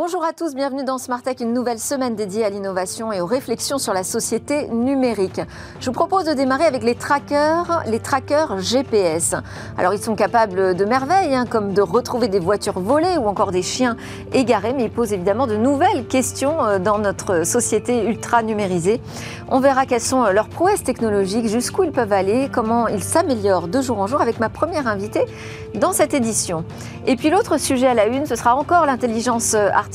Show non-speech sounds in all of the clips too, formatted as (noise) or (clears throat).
Bonjour à tous, bienvenue dans Smart Tech, une nouvelle semaine dédiée à l'innovation et aux réflexions sur la société numérique. Je vous propose de démarrer avec les trackers, les trackers GPS. Alors ils sont capables de merveilles, hein, comme de retrouver des voitures volées ou encore des chiens égarés, mais ils posent évidemment de nouvelles questions euh, dans notre société ultra numérisée. On verra quelles sont euh, leurs prouesses technologiques, jusqu'où ils peuvent aller, comment ils s'améliorent de jour en jour avec ma première invitée dans cette édition. Et puis l'autre sujet à la une, ce sera encore l'intelligence artificielle,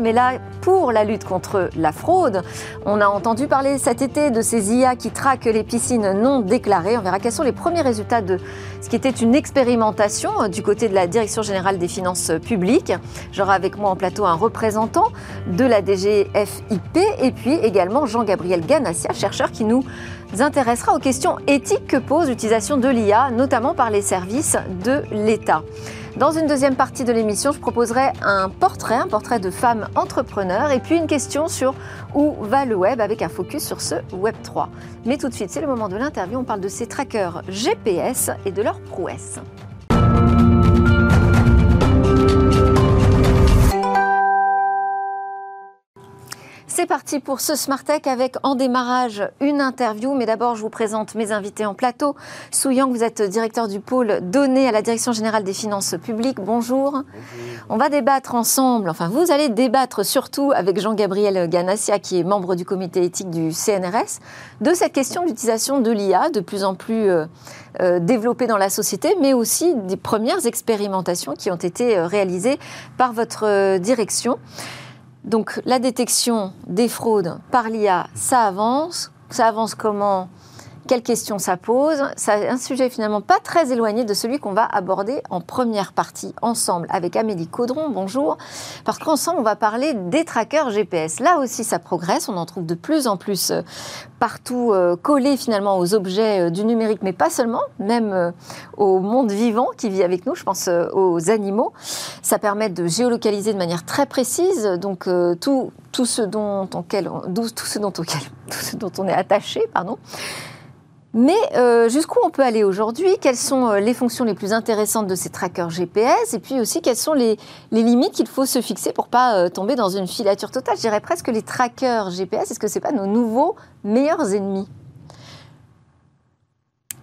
mais là, pour la lutte contre la fraude, on a entendu parler cet été de ces IA qui traquent les piscines non déclarées. On verra quels sont les premiers résultats de ce qui était une expérimentation du côté de la Direction générale des finances publiques. J'aurai avec moi en plateau un représentant de la DGFIP et puis également Jean-Gabriel Ganassia, chercheur qui nous intéressera aux questions éthiques que pose l'utilisation de l'IA, notamment par les services de l'État. Dans une deuxième partie de l'émission, je proposerai un portrait, un portrait de femmes entrepreneurs et puis une question sur où va le web avec un focus sur ce Web 3. Mais tout de suite, c'est le moment de l'interview. On parle de ces trackers GPS et de leurs prouesses. C'est parti pour ce Smart Tech avec en démarrage une interview. Mais d'abord, je vous présente mes invités en plateau. Souyang, vous êtes directeur du pôle données à la Direction générale des finances publiques. Bonjour. On va débattre ensemble, enfin vous allez débattre surtout avec Jean-Gabriel Ganassia, qui est membre du comité éthique du CNRS, de cette question d'utilisation de l'IA de plus en plus euh, euh, développée dans la société, mais aussi des premières expérimentations qui ont été euh, réalisées par votre direction. Donc la détection des fraudes par l'IA, ça avance. Ça avance comment? Quelles questions ça pose C'est un sujet finalement pas très éloigné de celui qu'on va aborder en première partie ensemble avec Amélie Caudron. Bonjour. Parce qu'ensemble, on va parler des trackers GPS. Là aussi, ça progresse. On en trouve de plus en plus euh, partout euh, collés finalement aux objets euh, du numérique, mais pas seulement, même au monde vivant qui vit avec nous. Je pense aux animaux. Ça permet de géolocaliser de manière très précise. Donc tout, tout ce dont, tout ce dont, (laughs) ce dont on est attaché, pardon. Mais euh, jusqu'où on peut aller aujourd'hui? Quelles sont euh, les fonctions les plus intéressantes de ces trackers GPS Et puis aussi, quelles sont les, limites qu'il faut se fixer pour pas euh, tomber dans une filature totale? Je dirais presque les trackers GPS, est-ce que ce n'est pas nos nouveaux meilleurs ennemis?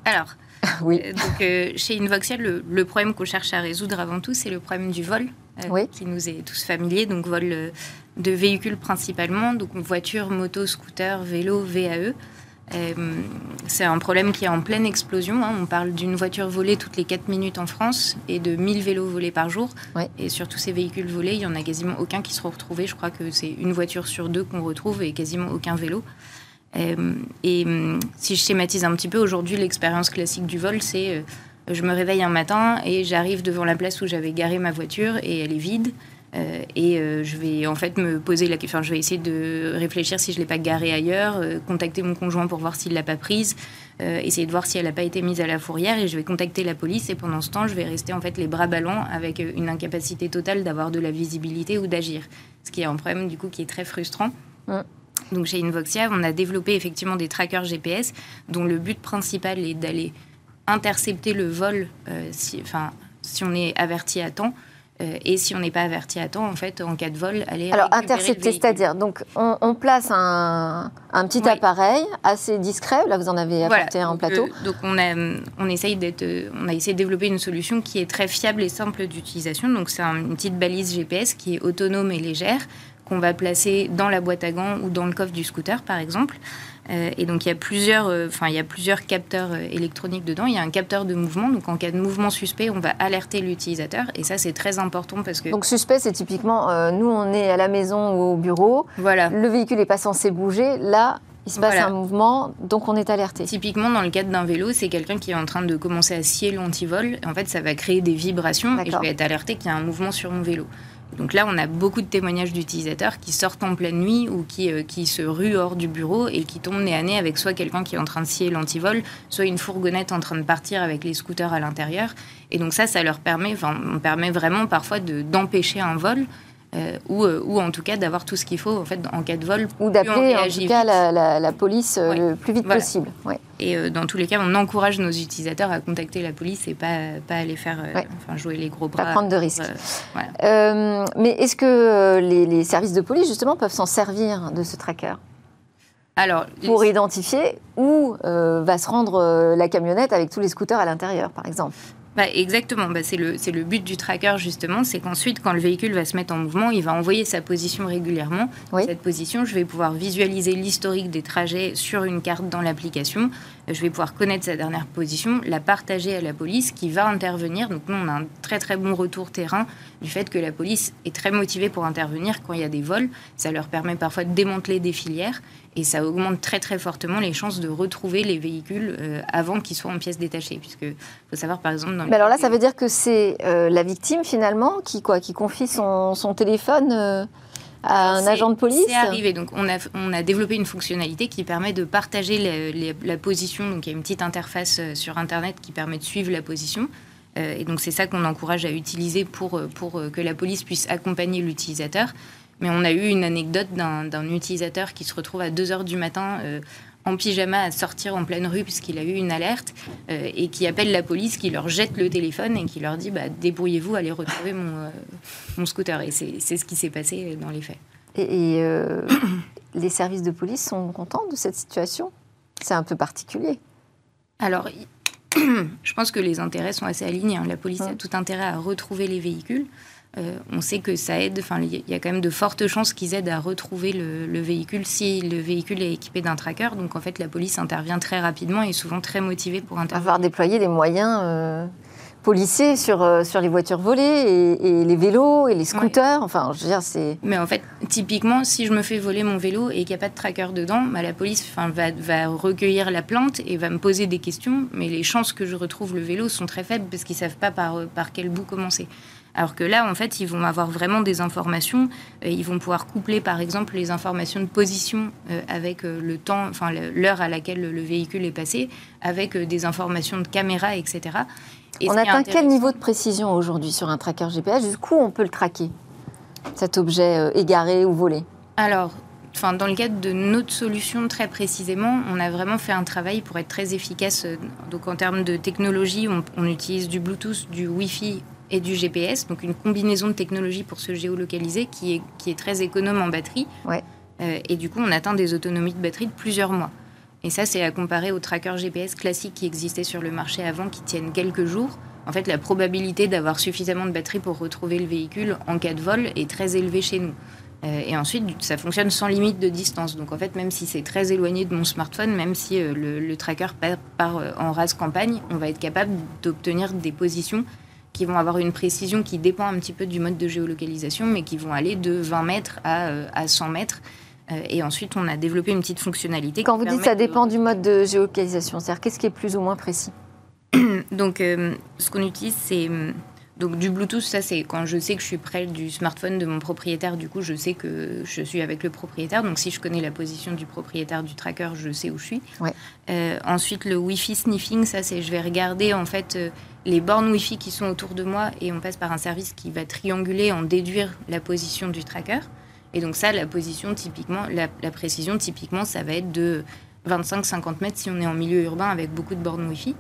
Alors, (laughs) oui. donc, chez Invoxiel, le, problème qu'on cherche à résoudre avant tout, c'est le problème du vol, qui nous est tous familier. Donc, vol de véhicules principalement, donc voitures, motos, scooters, vélos, VAE. C'est un problème qui est en pleine explosion. Hein. On parle d'une voiture volée toutes les 4 minutes en France et de 1000 vélos volés par jour. Et sur tous ces véhicules volés, il n'y en a quasiment aucun qui sera retrouvé. Je crois que c'est une voiture sur deux qu'on retrouve et quasiment aucun vélo. Et hum, si je schématise un petit peu, aujourd'hui, l'expérience classique du vol, c'est euh, je me réveille un matin et j'arrive devant la place où j'avais garé ma voiture et elle est vide. Euh, et euh, je vais en fait me poser la question, je vais essayer de réfléchir si je ne l'ai pas garée ailleurs, euh, contacter mon conjoint pour voir s'il ne l'a pas prise, essayer de voir si elle n'a pas été mise à la fourrière et je vais contacter la police et pendant ce temps je vais rester en fait les bras ballants avec une incapacité totale d'avoir de la visibilité ou d'agir. Ce qui est un problème du coup qui est très frustrant. Donc chez Invoxia, on a développé effectivement des trackers GPS dont le but principal est d'aller intercepter le vol si, enfin, si on est averti à temps euh, et si on n'est pas averti à temps, en fait, en cas de vol, aller Alors, intercepter, c'est-à-dire, donc, on, place un, un petit appareil assez discret. Là, vous en avez apporté un plateau. Euh, donc, on, a, on, essaye d'être, on a essayé de développer une solution qui est très fiable et simple d'utilisation. Donc, c'est une petite balise GPS qui est autonome et légère qu'on va placer dans la boîte à gants ou dans le coffre du scooter, par exemple. Euh, et donc il y a plusieurs, euh, enfin il y a plusieurs capteurs euh, électroniques dedans. Il y a un capteur de mouvement, donc en cas de mouvement suspect, on va alerter l'utilisateur. Et ça c'est très important parce que. Donc suspect, c'est typiquement nous on est à la maison ou au bureau. Voilà. Le véhicule n'est pas censé bouger. Là, il se passe un mouvement, donc on est alerté. Typiquement, dans le cadre d'un vélo, c'est quelqu'un qui est en train de commencer à scier l'antivol. En fait, ça va créer des vibrations et je vais être alerté qu'il y a un mouvement sur mon vélo. Donc là, on a beaucoup de témoignages d'utilisateurs qui sortent en pleine nuit ou qui, euh, qui se ruent hors du bureau et qui tombent nez à nez avec soit quelqu'un qui est en train de scier l'antivol, soit une fourgonnette en train de partir avec les scooters à l'intérieur. Et donc ça, ça leur permet, enfin, on permet vraiment parfois d'empêcher un vol. ou, ou, en tout cas d'avoir tout ce qu'il faut en, fait, en cas de vol. Ou d'appeler en tout cas la, police le plus vite possible. Et dans tous les cas, on encourage nos utilisateurs à contacter la police et pas, pas aller faire enfin, jouer les gros bras. Pas prendre de risques. mais est-ce que les, les services de police, justement, peuvent s'en servir de ce tracker? Alors, pour identifier où euh, va se rendre euh, la camionnette avec tous les scooters à l'intérieur, par exemple. Bah, exactement, bah, c'est le, le, but du tracker justement, c'est qu'ensuite quand le véhicule va se mettre en mouvement, il va envoyer sa position régulièrement. Cette position, je vais pouvoir visualiser l'historique des trajets sur une carte dans l'application. Je vais pouvoir connaître sa dernière position, la partager à la police qui va intervenir. Donc nous, on a un très très bon retour terrain du fait que la police est très motivée pour intervenir quand il y a des vols. Ça leur permet parfois de démanteler des filières et ça augmente très très fortement les chances de retrouver les véhicules euh, avant qu'ils soient en pièces détachées. Puisque faut savoir par exemple. Dans Mais alors là, ça veut dire que c'est euh, la victime finalement qui quoi, qui confie son, son téléphone. Euh, à un agent de police C'est arrivé. Donc, on a, on a développé une fonctionnalité qui permet de partager la position. Donc, il y a une petite interface sur Internet qui permet de suivre la position. et donc, c'est ça qu'on encourage à utiliser pour, pour que la police puisse accompagner l'utilisateur. Mais on a eu une anecdote d'un utilisateur qui se retrouve à 2 heures du matin euh, en pyjama à sortir en pleine rue puisqu'il a eu une alerte euh, et qui appelle la police, qui leur jette le téléphone et qui leur dit bah, débrouillez-vous, allez retrouver mon, euh, mon scooter. Et c'est ce qui s'est passé dans les faits. Et, les services de police sont contents de cette situation? C'est un peu particulier. Alors, (clears throat) je pense que les intérêts sont assez alignés. Hein. La police a tout intérêt à retrouver les véhicules. Euh, on sait que ça aide, enfin, il y a quand même de fortes chances qu'ils aident à retrouver le, véhicule si le véhicule est équipé d'un tracker. Donc en fait, la police intervient très rapidement et souvent très motivée pour intervenir. Avoir déployé des moyens euh, policiers sur, euh, sur les voitures volées et, les vélos et les scooters. Enfin, je veux dire, c'est. Mais en fait, typiquement, si je me fais voler mon vélo et qu'il n'y a pas de tracker dedans, bah, la police va, va recueillir la plainte et va me poser des questions. Mais les chances que je retrouve le vélo sont très faibles parce qu'ils ne savent pas par, par quel bout commencer. Alors que là, en fait, ils vont avoir vraiment des informations. Euh, ils vont pouvoir coupler, par exemple, les informations de position euh, avec euh, le temps, enfin l'heure à laquelle le véhicule est passé, avec des informations de caméra, etc. on atteint quel niveau de précision aujourd'hui sur un tracker GPS Jusqu'où on peut le traquer, cet objet égaré ou volé? Alors, Enfin, dans le cadre de notre solution, très précisément, on a vraiment fait un travail pour être très efficace. Donc, en termes de technologie, on, on utilise du Bluetooth, du Wi-Fi et du GPS, donc une combinaison de technologies pour se géolocaliser qui est, qui est très économe en batterie. Ouais. Euh, et du coup, on atteint des autonomies de batterie de plusieurs mois. Et ça, c'est à comparer aux trackers GPS classiques qui existaient sur le marché avant, qui tiennent quelques jours. En fait, la probabilité d'avoir suffisamment de batterie pour retrouver le véhicule en cas de vol est très élevée chez nous. Euh, et ensuite, ça fonctionne sans limite de distance. Donc en fait, même si c'est très éloigné de mon smartphone, même si euh, le, tracker part, part en rase campagne, on va être capable d'obtenir des positions qui vont avoir une précision qui dépend un petit peu du mode de géolocalisation, mais qui vont aller de 20 mètres à, 100 euh, mètres. Euh, et ensuite, on a développé une petite fonctionnalité. Quand vous dites ça dépend du mode de géolocalisation, c'est-à-dire qu'est-ce qui est plus ou moins précis? (coughs) Donc, euh, ce qu'on utilise, c'est donc du Bluetooth, ça c'est quand je sais que je suis près du smartphone de mon propriétaire, du coup je sais que je suis avec le propriétaire. Donc si je connais la position du propriétaire du tracker, je sais où je suis. ensuite le Wi-Fi sniffing, ça c'est je vais regarder en fait les bornes Wi-Fi qui sont autour de moi et on passe par un service qui va trianguler, en déduire la position du tracker. Et donc ça, la position typiquement, la, précision typiquement, ça va être de 25-50 mètres si on est en milieu urbain avec beaucoup de bornes Wi-Fi.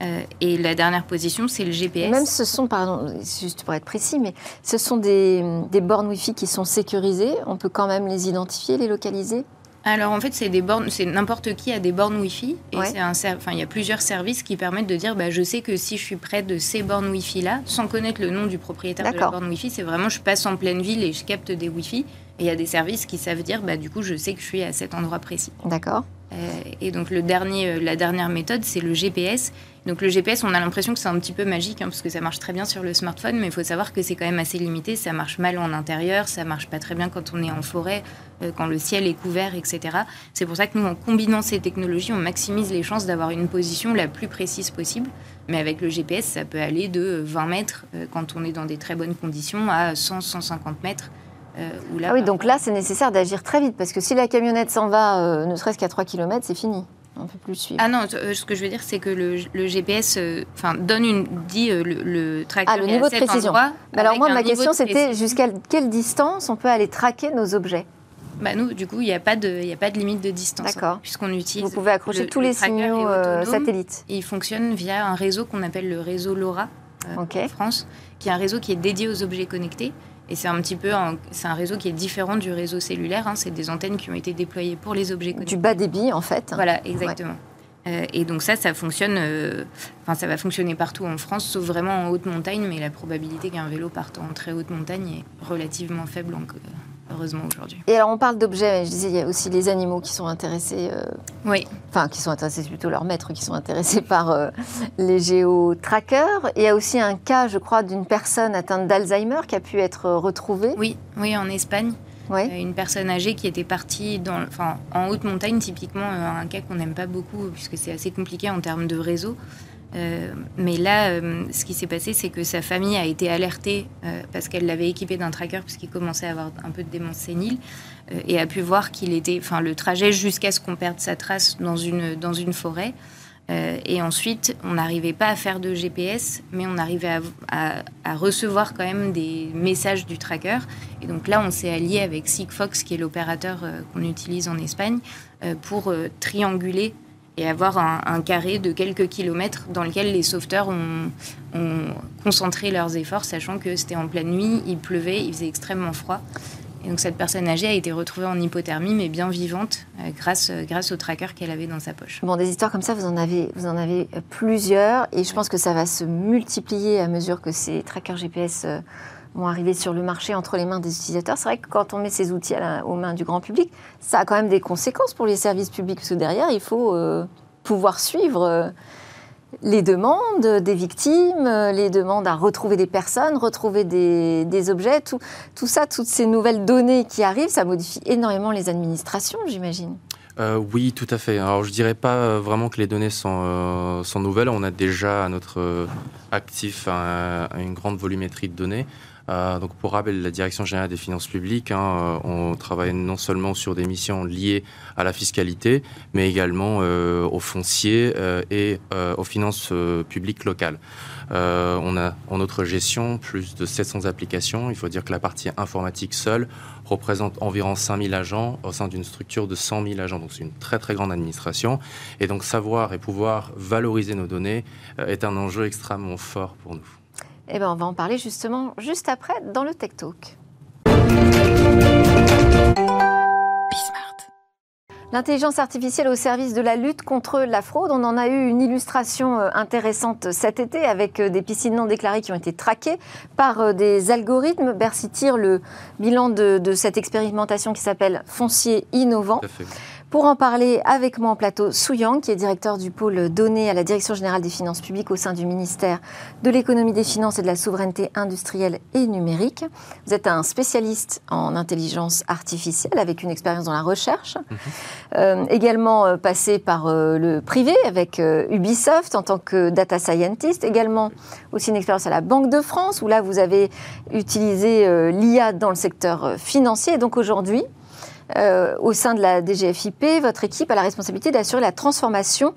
Euh, et la dernière position, c'est le GPS. Même ce sont, pardon, juste pour être précis, mais ce sont des, des bornes Wi-Fi qui sont sécurisées. On peut quand même les identifier, les localiser alors en fait, c'est des bornes, c'est n'importe qui a des bornes Wi-Fi et c'est un, enfin il y a plusieurs services qui permettent de dire, bah, je sais que si je suis près de ces bornes Wi-Fi là, sans connaître le nom du propriétaire de la borne Wi-Fi, c'est vraiment je passe en pleine ville et je capte des Wi-Fi. Et il y a des services qui savent dire, bah du coup, je sais que je suis à cet endroit précis. D'accord. Euh, et donc le dernier, euh, la dernière méthode, c'est le GPS. Donc le GPS, on a l'impression que c'est un petit peu magique, hein, parce que ça marche très bien sur le smartphone, mais il faut savoir que c'est quand même assez limité. Ça marche mal en intérieur, ça marche pas très bien quand on est en forêt, euh, quand le ciel est couvert, etc. C'est pour ça que nous, en combinant ces technologies, on maximise les chances d'avoir une position la plus précise possible. Mais avec le GPS, ça peut aller de 20 mètres, quand on est dans des très bonnes conditions, à 100-150 mètres euh, ah oui, donc là, c'est nécessaire d'agir très vite, parce que si la camionnette s'en va, euh, ne serait-ce qu'à 3 km, c'est fini. On peut plus suivre. Ah non, ce que je veux dire, c'est que le, GPS enfin, donne une, dit le, le tracker. Ah, le niveau de précision. alors, moi, ma question, c'était jusqu'à quelle distance on peut aller traquer nos objets? Bah nous, du coup, il n'y a, pas de, a pas de limite de distance. D'accord. Puisqu'on utilise. Vous pouvez accrocher tous les signaux euh, satellites. Et il fonctionne via un réseau qu'on appelle le réseau LoRa euh, en France, qui est un réseau qui est dédié aux objets connectés. Et c'est un petit peu, c'est un réseau qui est différent du réseau cellulaire. Hein. C'est des antennes qui ont été déployées pour les objets connectés. Du bas débit, en fait. Voilà, exactement. Euh, et donc ça, ça fonctionne, enfin ça va fonctionner partout en France, sauf vraiment en haute montagne, mais la probabilité qu'un vélo parte en très haute montagne est relativement faible heureusement aujourd'hui. Et alors on parle d'objets, je disais, il y a aussi les animaux qui sont intéressés. Euh, oui. Enfin, qui sont intéressés, c'est plutôt leurs maîtres qui sont intéressés (laughs) par euh, les géotrackers. Il y a aussi un cas, je crois, d'une personne atteinte d'Alzheimer qui a pu être retrouvée. Oui, oui, en Espagne. Oui. Euh, une personne âgée qui était partie dans, enfin, en haute montagne, typiquement un cas qu'on n'aime pas beaucoup puisque c'est assez compliqué en termes de réseau. Euh, mais là, euh, ce qui s'est passé, c'est que sa famille a été alertée euh, parce qu'elle l'avait équipé d'un tracker puisqu'il commençait à avoir un peu de démence sénile et a pu voir qu'il était, enfin, le trajet jusqu'à ce qu'on perde sa trace dans une, dans une forêt. et ensuite, on n'arrivait pas à faire de GPS, mais on arrivait à, à, recevoir quand même des messages du tracker. Et donc là, on s'est allié avec Sigfox, qui est l'opérateur qu'on utilise en Espagne, pour trianguler et avoir un, carré de quelques kilomètres dans lequel les sauveteurs ont, concentré leurs efforts, sachant que c'était en pleine nuit, il pleuvait, il faisait extrêmement froid. Et donc cette personne âgée a été retrouvée en hypothermie, mais bien vivante, euh, grâce, euh, grâce au tracker qu'elle avait dans sa poche. Bon, des histoires comme ça, vous en avez, vous en avez plusieurs, et je pense que ça va se multiplier à mesure que ces trackers GPS euh, vont arriver sur le marché entre les mains des utilisateurs. C'est vrai que quand on met ces outils aux mains du grand public, ça a quand même des conséquences pour les services publics, parce que derrière, il faut euh, pouvoir suivre euh, les demandes des victimes, euh, les demandes à retrouver des personnes, retrouver des, objets, tout, tout, ça, toutes ces nouvelles données qui arrivent, ça modifie énormément les administrations, j'imagine. oui, tout à fait. Alors, je dirais pas vraiment que les données sont, sont nouvelles. On a déjà à notre actif une grande volumétrie de données. Euh, donc pour rappel, la Direction générale des finances publiques, hein, euh, on travaille non seulement sur des missions liées à la fiscalité, mais également euh, aux fonciers et aux finances publiques locales. on a en notre gestion plus de 700 applications. Il faut dire que la partie informatique seule représente environ 5000 agents au sein d'une structure de 100 000 agents. Donc c'est une très très grande administration. Et donc savoir et pouvoir valoriser nos données est un enjeu extrêmement fort pour nous. Eh bien, on va en parler justement juste après dans le Tech Talk. L'intelligence artificielle au service de la lutte contre la fraude. On en a eu une illustration euh, intéressante cet été avec euh, des piscines non déclarées qui ont été traquées par euh, des algorithmes. Bercy tire le bilan de cette expérimentation qui s'appelle Foncier innovant. Pour en parler avec moi en plateau, Yang, qui est directeur du pôle données à la Direction générale des finances publiques au sein du ministère de l'économie des finances et de la souveraineté industrielle et numérique. Vous êtes un spécialiste en intelligence artificielle avec une expérience dans la recherche, mhm. euh, également euh, passé par euh, le privé avec Ubisoft en tant que data scientist, également aussi une expérience à la Banque de France où là vous avez utilisé l'IA dans le secteur financier. Et donc aujourd'hui, euh, au sein de la DGFIP, votre équipe a la responsabilité d'assurer la transformation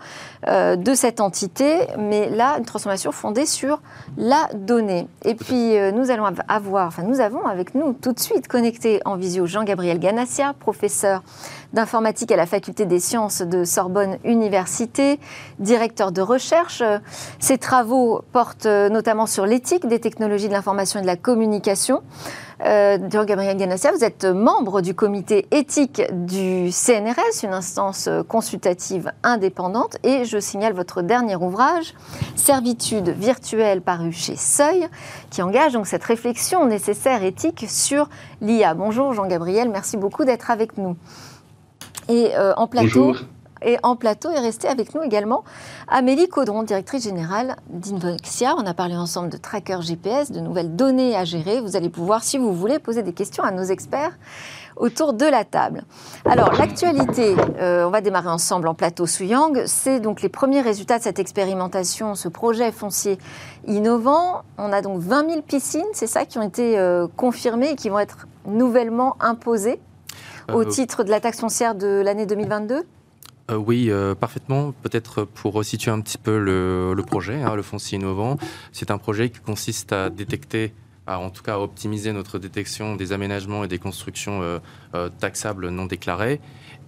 euh, de cette entité, mais là, une transformation fondée sur la donnée. Et puis, euh, nous allons avoir, enfin, nous avons avec nous tout de suite connecté en visio Jean-Gabriel Ganassia, professeur d'informatique à la faculté des sciences de Sorbonne Université, directeur de recherche. Ses travaux portent notamment sur l'éthique des technologies de l'information et de la communication. Euh, Gabriel Ganassia, vous êtes membre du comité éthique du CNRS, une instance consultative indépendante, et je signale votre dernier ouvrage, Servitude virtuelle, paru chez Seuil, qui engage donc cette réflexion nécessaire éthique sur l'IA. Bonjour Jean-Gabriel, merci beaucoup d'être avec nous. Et euh, en plateau. Et en plateau est restée avec nous également Amélie Caudron, directrice générale d'Invoxia. On a parlé ensemble de tracker GPS, de nouvelles données à gérer. Vous allez pouvoir, si vous voulez, poser des questions à nos experts autour de la table. Alors, l'actualité, euh, on va démarrer ensemble en plateau Souyang, c'est donc les premiers résultats de cette expérimentation, ce projet foncier innovant. On a donc 20 000 piscines, c'est ça, qui ont été euh, confirmées et qui vont être nouvellement imposées au euh, titre de la taxe foncière de l'année 2022 oui, parfaitement. Peut-être pour resituer un petit peu le, projet, hein, le foncier innovant, c'est un projet qui consiste à détecter en tout cas à optimiser notre détection des aménagements et des constructions taxables non déclarées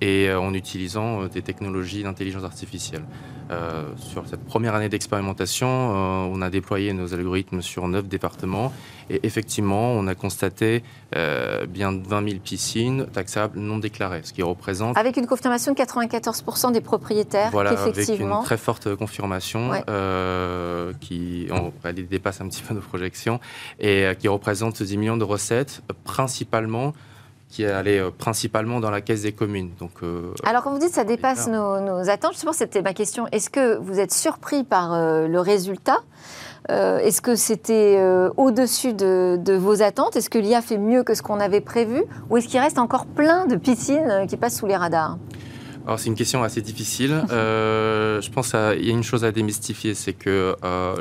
et en utilisant des technologies d'intelligence artificielle. Euh, sur cette première année d'expérimentation, euh, on a déployé nos algorithmes sur neuf départements et effectivement, on a constaté euh, bien 20 000 piscines taxables non déclarées, ce qui représente... Avec une confirmation de 94% des propriétaires, voilà, avec une très forte confirmation qui elle dépasse un petit peu nos projections et qui représente 10 millions de recettes, principalement qui allait euh, principalement dans la caisse des communes. Donc, euh, Alors, quand vous dites que ça dépasse nos, attentes, justement, c'était ma question. Est-ce que vous êtes surpris par euh, le résultat? Est-ce que c'était au-dessus de, de, vos attentes? Est-ce que l'IA fait mieux que ce qu'on avait prévu? Ou est-ce qu'il reste encore plein de piscines qui passent sous les radars? Alors c'est une question assez difficile. (laughs) Euh, je pense qu'il y a une chose à démystifier, c'est que euh,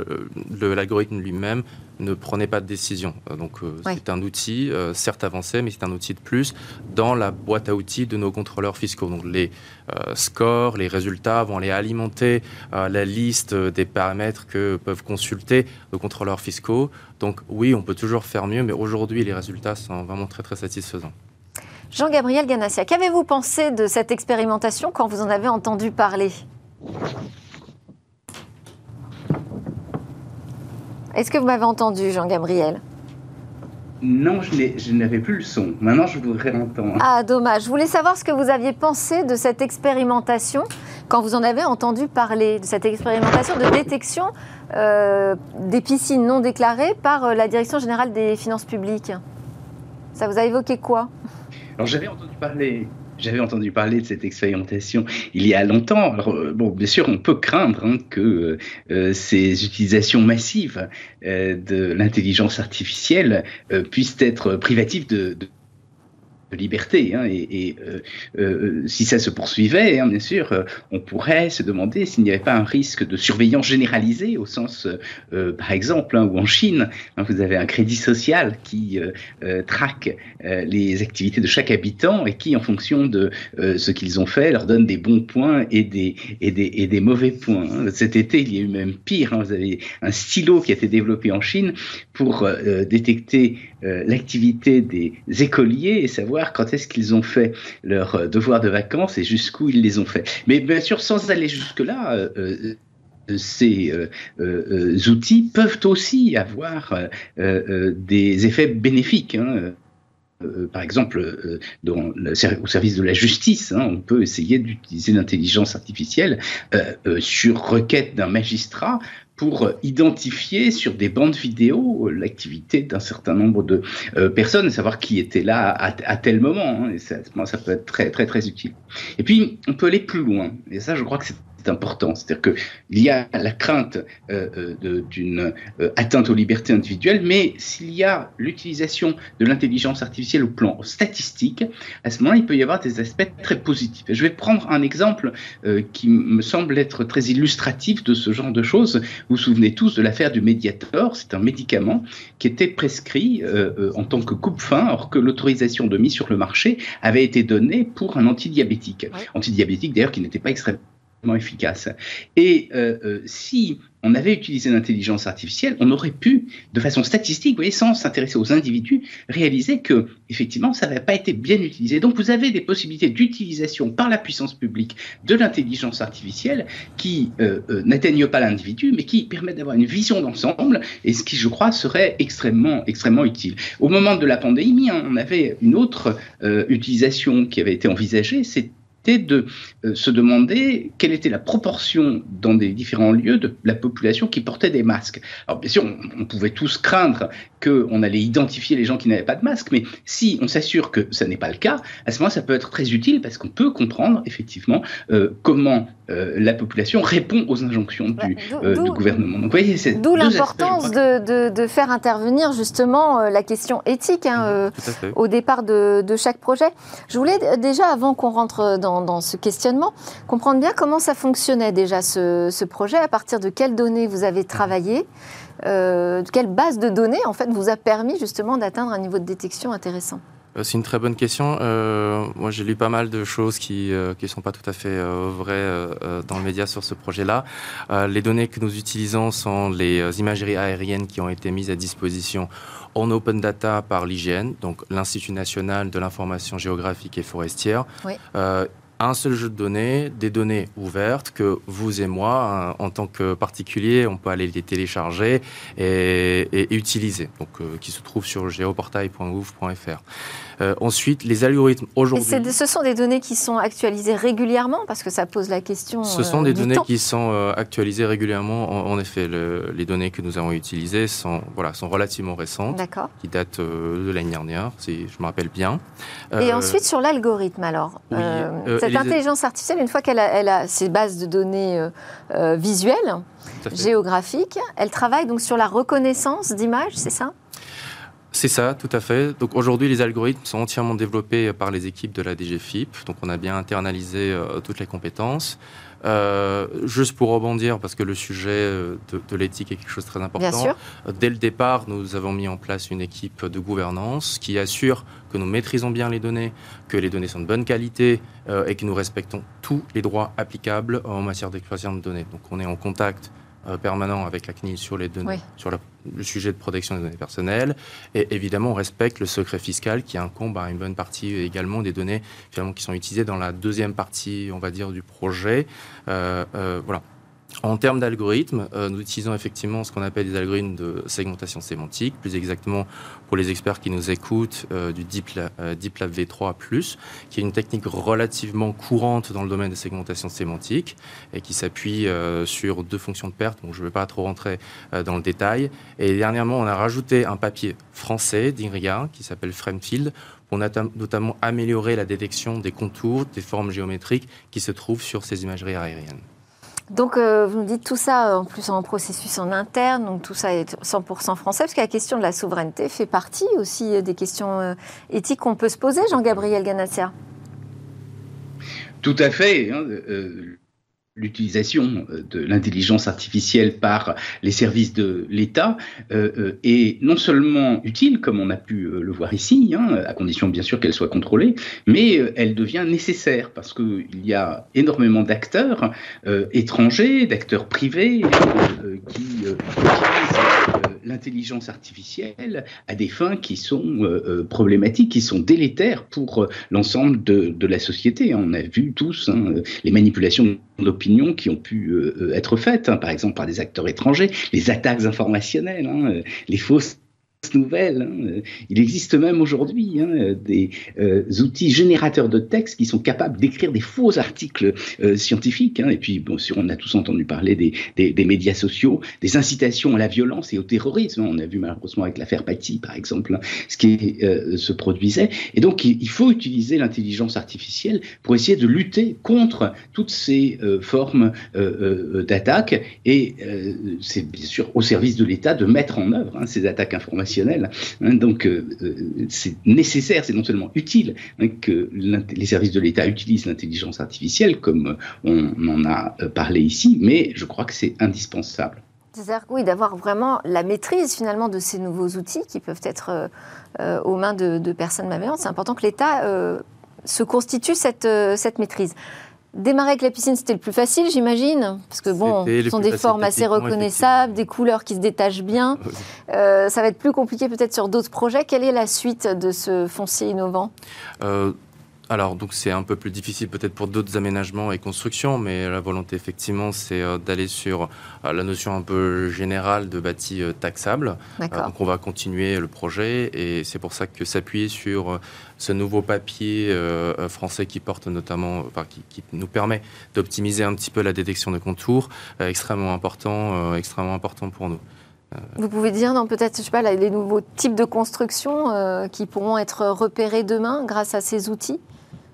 l'algorithme lui-même ne prenait pas de décision. Euh, donc c'est un outil, certes avancé, mais c'est un outil de plus dans la boîte à outils de nos contrôleurs fiscaux. Donc les scores, les résultats vont aller alimenter la liste des paramètres que peuvent consulter nos contrôleurs fiscaux. Donc oui, on peut toujours faire mieux, mais aujourd'hui les résultats sont vraiment très très satisfaisants. Jean-Gabriel Ganassia, qu'avez-vous pensé de cette expérimentation quand vous en avez entendu parler? Est-ce que vous m'avez entendu, Jean-Gabriel? Non, je n'avais plus le son. Maintenant, je voudrais l'entendre. Ah, dommage. Je voulais savoir ce que vous aviez pensé de cette expérimentation quand vous en avez entendu parler, de cette expérimentation de détection euh, des piscines non déclarées par euh, la Direction générale des finances publiques. Ça vous a évoqué quoi? Alors j'avais entendu parler j'avais entendu parler de cette expérimentation il y a longtemps. Alors, euh, bon, bien sûr, on peut craindre hein, que euh, euh, ces utilisations massives de l'intelligence artificielle puissent être privatives de liberté. Hein, et, euh, euh, si ça se poursuivait, hein, bien sûr, euh, on pourrait se demander s'il n'y avait pas un risque de surveillance généralisée, au sens, par exemple, hein, où en Chine, vous avez un crédit social qui traque les activités de chaque habitant et qui, en fonction de ce qu'ils ont fait, leur donne des bons points et des, et des, et des mauvais points. Cet été, il y a eu même pire. vous avez un stylo qui a été développé en Chine pour détecter l'activité des écoliers et savoir quand est-ce qu'ils ont fait leurs euh, devoirs de vacances et jusqu'où ils les ont fait. Mais bien sûr, sans aller jusque-là, euh, euh, ces outils peuvent aussi avoir des effets bénéfiques. Hein. par exemple, au service de la justice, hein, on peut essayer d'utiliser l'intelligence artificielle sur requête d'un magistrat pour identifier sur des bandes vidéo l'activité d'un certain nombre de euh, personnes, savoir qui était là à, tel moment. Hein, et ça, ça peut être très très très utile. Et puis on peut aller plus loin. Et ça, je crois que c'est important. C'est-à-dire qu'il y a la crainte euh, euh, d'une euh, atteinte aux libertés individuelles, mais s'il y a l'utilisation de l'intelligence artificielle au plan statistique, à ce moment-là, il peut y avoir des aspects très positifs. je vais prendre un exemple qui me semble être très illustratif de ce genre de choses. Vous vous souvenez tous de l'affaire du Mediator. C'est un médicament qui était prescrit en tant que coupe-fin, alors que l'autorisation de mise sur le marché avait été donnée pour un antidiabétique. Antidiabétique d'ailleurs qui n'était pas extrêmement efficace. Et euh, euh, si on avait utilisé l'intelligence artificielle, on aurait pu, de façon statistique, vous voyez, sans s'intéresser aux individus, réaliser que, effectivement, ça n'avait pas été bien utilisé. Donc, vous avez des possibilités d'utilisation par la puissance publique de l'intelligence artificielle qui euh, n'atteignent pas l'individu, mais qui permettent d'avoir une vision d'ensemble, et ce qui, je crois, serait extrêmement, extrêmement utile. Au moment de la pandémie, hein, on avait une autre utilisation qui avait été envisagée, c'est de euh, se demander quelle était la proportion dans des différents lieux de la population qui portait des masques. Alors bien sûr, on, pouvait tous craindre qu'on allait identifier les gens qui n'avaient pas de masque, mais si on s'assure que ce n'est pas le cas, à ce moment ça peut être très utile parce qu'on peut comprendre effectivement euh, comment euh, la population répond aux injonctions du, gouvernement. D'où l'importance de, faire intervenir justement la question éthique hein, au départ de, de chaque projet. Je voulais déjà, avant qu'on rentre dans dans, ce questionnement, comprendre bien comment ça fonctionnait déjà ce, projet, à partir de quelles données vous avez travaillé, euh, quelle base de données en fait vous a permis justement d'atteindre un niveau de détection intéressant. euh, c'est une très bonne question. Euh, moi, j'ai lu pas mal de choses qui ne euh, sont pas tout à fait vraies dans le média sur ce projet-là. les données que nous utilisons sont les imageries aériennes qui ont été mises à disposition en open data par l'IGN, donc l'Institut national de l'information géographique et forestière. Oui un seul jeu de données, des données ouvertes que vous et moi, en tant que particulier, on peut aller les télécharger et, utiliser, donc euh, qui se trouvent sur géoportail.ouf.fr. Euh, ensuite, les algorithmes aujourd'hui. Ce sont des données qui sont actualisées régulièrement parce que ça pose la question. Ce sont euh, des données qui sont actualisées régulièrement. En, effet, les données que nous avons utilisées sont, voilà, sont relativement récentes, qui datent de l'année dernière, si je me rappelle bien. Et ensuite, sur l'algorithme, alors L'intelligence artificielle, une fois qu'elle a, ses bases de données euh, euh, visuelles, géographiques, elle travaille donc sur la reconnaissance d'images, c'est ça? C'est ça, tout à fait. Donc aujourd'hui, les algorithmes sont entièrement développés par les équipes de la DGFIP. Donc on a bien internalisé euh, toutes les compétences. Euh, juste pour rebondir, parce que le sujet euh, de, l'éthique est quelque chose de très important. Dès le départ, nous avons mis en place une équipe de gouvernance qui assure que nous maîtrisons bien les données, que les données sont de bonne qualité et que nous respectons tous les droits applicables en matière d'exploitation de données. Donc on est en contact euh, permanent avec la CNIL sur les données, sur le sujet de protection des données personnelles. Et évidemment, on respecte le secret fiscal qui incombe à une bonne partie également des données finalement qui sont utilisées dans la deuxième partie, on va dire, du projet. Euh, euh, voilà. En termes d'algorithmes, euh, nous utilisons effectivement ce qu'on appelle des algorithmes de segmentation sémantique, plus exactement pour les experts qui nous écoutent, euh, du Deep, euh, Lab V3+, qui est une technique relativement courante dans le domaine de segmentation sémantique et qui s'appuie sur deux fonctions de perte, donc je ne vais pas trop rentrer dans le détail. Et dernièrement, on a rajouté un papier français d'INRIA qui s'appelle Framefield pour notamment améliorer la détection des contours, des formes géométriques qui se trouvent sur ces imageries aériennes. Donc, euh, vous nous dites tout ça en plus en processus en interne, donc tout ça est 100% français, parce que la question de la souveraineté fait partie aussi des questions euh, éthiques qu'on peut se poser, Jean-Gabriel Ganassia. Tout à fait. Hein, euh, l'utilisation euh, de l'intelligence artificielle par les services de l'État euh, euh, est non seulement utile, comme on a pu le voir ici, hein, à condition bien sûr qu'elle soit contrôlée, mais elle devient nécessaire parce qu'il y a énormément d'acteurs étrangers, d'acteurs privés qui utilisent l'intelligence artificielle à des fins qui sont problématiques, qui sont délétères pour l'ensemble de, la société. On a vu tous hein, les manipulations d'opinion qui ont pu euh, euh, être faites, hein, par exemple par des acteurs étrangers, les attaques informationnelles, hein, euh, les fausses nouvelles. Hein. Il existe même aujourd'hui hein, des euh, outils générateurs de textes qui sont capables d'écrire des faux articles euh, scientifiques. Hein. Et puis, bon, on a tous entendu parler des, médias sociaux, des incitations à la violence et au terrorisme. On a vu malheureusement avec l'affaire Paty, par exemple, ce qui euh, se produisait. Et donc, il, faut utiliser l'intelligence artificielle pour essayer de lutter contre toutes ces formes d'attaques. Et c'est bien sûr au service de l'État de mettre en œuvre ces attaques Hein, donc, euh, euh, c'est nécessaire, c'est non seulement utile hein, que les services de l'État utilisent l'intelligence artificielle, comme on en a euh, parlé ici, mais je crois que c'est indispensable. C'est-à-dire oui, d'avoir vraiment la maîtrise finalement de ces nouveaux outils qui peuvent être aux mains de, personnes malveillantes. C'est important que l'État se constitue cette, cette maîtrise. Démarrer avec la piscine, c'était le plus facile, j'imagine, parce que bon, ce sont des formes assez reconnaissables, des couleurs qui se détachent bien. (laughs) Euh, ça va être plus compliqué peut-être sur d'autres projets. Quelle est la suite de ce foncier innovant? Euh, alors, donc c'est un peu plus difficile peut-être pour d'autres aménagements et constructions, mais la volonté effectivement, c'est euh, d'aller sur euh, la notion un peu générale de bâti euh, taxable. donc on va continuer le projet et c'est pour ça que s'appuyer sur ce nouveau papier français qui porte notamment, enfin, qui, nous permet d'optimiser un petit peu la détection de contours, extrêmement important, extrêmement important pour nous. Vous pouvez dire, non, peut-être, je sais pas, les nouveaux types de construction qui pourront être repérés demain grâce à ces outils?